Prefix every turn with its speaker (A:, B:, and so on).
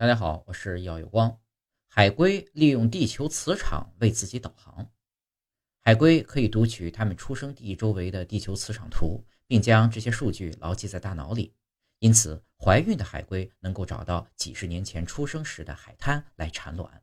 A: 大家好，我是耀有光，海龟利用地球磁场为自己导航，海龟可以读取它们出生地周围的地球磁场图，并将这些数据牢记在大脑里。因此，怀孕的海龟能够找到几十年前出生时的海滩来产卵。